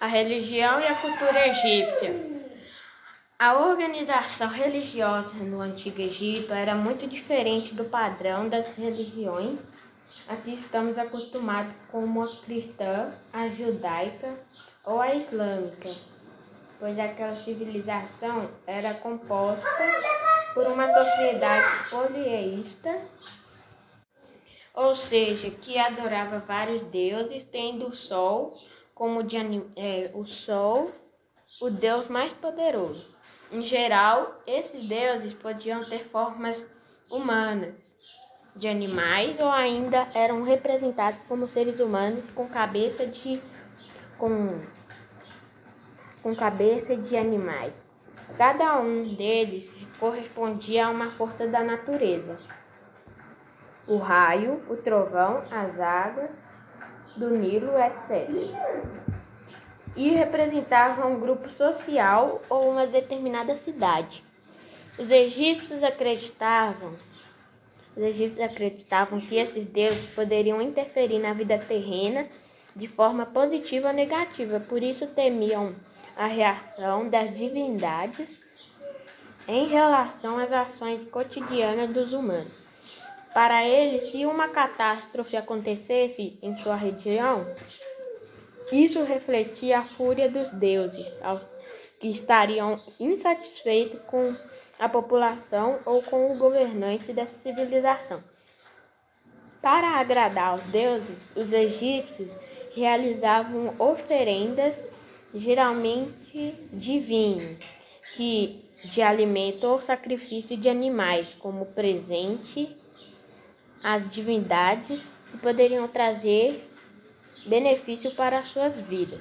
a religião e a cultura egípcia. A organização religiosa no Antigo Egito era muito diferente do padrão das religiões a que estamos acostumados como a cristã, a judaica ou a islâmica, pois aquela civilização era composta por uma sociedade polieísta, ou seja, que adorava vários deuses, tendo o sol como de, é, o sol, o deus mais poderoso. Em geral, esses deuses podiam ter formas humanas, de animais ou ainda eram representados como seres humanos com cabeça de com, com cabeça de animais. Cada um deles correspondia a uma força da natureza. O raio, o trovão, as águas do Nilo, etc. E representavam um grupo social ou uma determinada cidade. Os egípcios acreditavam os egípcios acreditavam que esses deuses poderiam interferir na vida terrena de forma positiva ou negativa, por isso temiam a reação das divindades em relação às ações cotidianas dos humanos. Para eles, se uma catástrofe acontecesse em sua região, isso refletia a fúria dos deuses, que estariam insatisfeitos com a população ou com o governante dessa civilização. Para agradar aos deuses, os egípcios realizavam oferendas, geralmente de vinho, que de alimento ou sacrifício de animais, como presente às divindades que poderiam trazer benefício para as suas vidas.